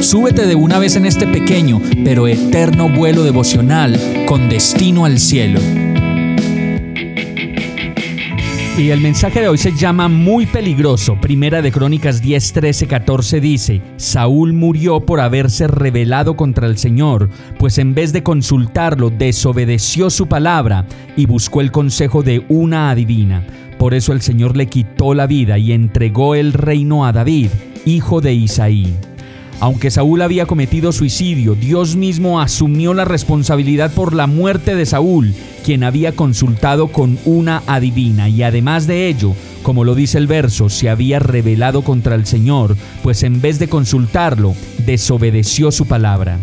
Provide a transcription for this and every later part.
súbete de una vez en este pequeño pero eterno vuelo devocional con destino al cielo. Y el mensaje de hoy se llama Muy peligroso. Primera de Crónicas 10, 13, 14 dice, Saúl murió por haberse rebelado contra el Señor, pues en vez de consultarlo desobedeció su palabra y buscó el consejo de una adivina. Por eso el Señor le quitó la vida y entregó el reino a David, hijo de Isaí. Aunque Saúl había cometido suicidio, Dios mismo asumió la responsabilidad por la muerte de Saúl, quien había consultado con una adivina, y además de ello, como lo dice el verso, se había rebelado contra el Señor, pues en vez de consultarlo, desobedeció su palabra.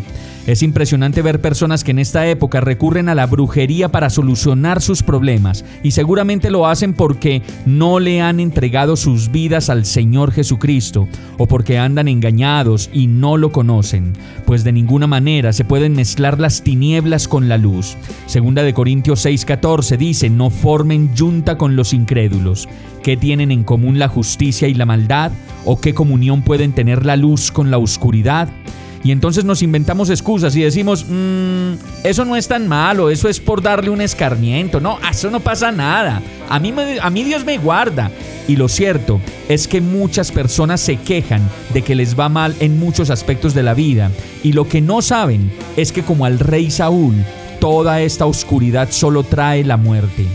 Es impresionante ver personas que en esta época recurren a la brujería para solucionar sus problemas y seguramente lo hacen porque no le han entregado sus vidas al Señor Jesucristo o porque andan engañados y no lo conocen, pues de ninguna manera se pueden mezclar las tinieblas con la luz. Segunda de Corintios 6:14 dice, no formen junta con los incrédulos. ¿Qué tienen en común la justicia y la maldad? ¿O qué comunión pueden tener la luz con la oscuridad? Y entonces nos inventamos excusas y decimos, mmm, eso no es tan malo, eso es por darle un escarmiento. No, eso no pasa nada. A mí, a mí Dios me guarda. Y lo cierto es que muchas personas se quejan de que les va mal en muchos aspectos de la vida. Y lo que no saben es que como al rey Saúl, toda esta oscuridad solo trae la muerte.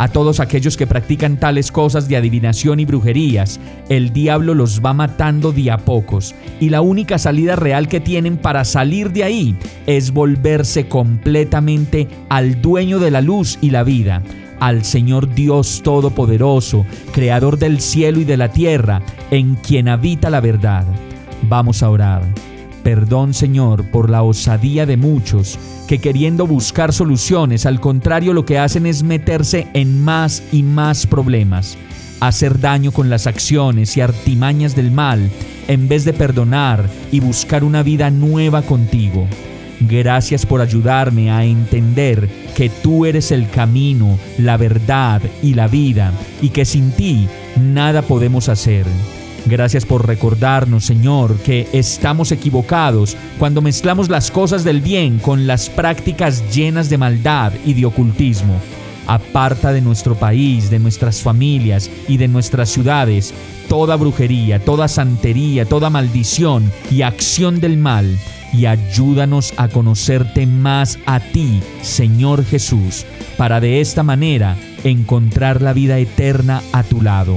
A todos aquellos que practican tales cosas de adivinación y brujerías, el diablo los va matando de a pocos, y la única salida real que tienen para salir de ahí es volverse completamente al dueño de la luz y la vida, al Señor Dios Todopoderoso, Creador del cielo y de la tierra, en quien habita la verdad. Vamos a orar. Perdón Señor por la osadía de muchos que queriendo buscar soluciones, al contrario lo que hacen es meterse en más y más problemas, hacer daño con las acciones y artimañas del mal, en vez de perdonar y buscar una vida nueva contigo. Gracias por ayudarme a entender que tú eres el camino, la verdad y la vida, y que sin ti nada podemos hacer. Gracias por recordarnos, Señor, que estamos equivocados cuando mezclamos las cosas del bien con las prácticas llenas de maldad y de ocultismo. Aparta de nuestro país, de nuestras familias y de nuestras ciudades toda brujería, toda santería, toda maldición y acción del mal y ayúdanos a conocerte más a ti, Señor Jesús, para de esta manera encontrar la vida eterna a tu lado.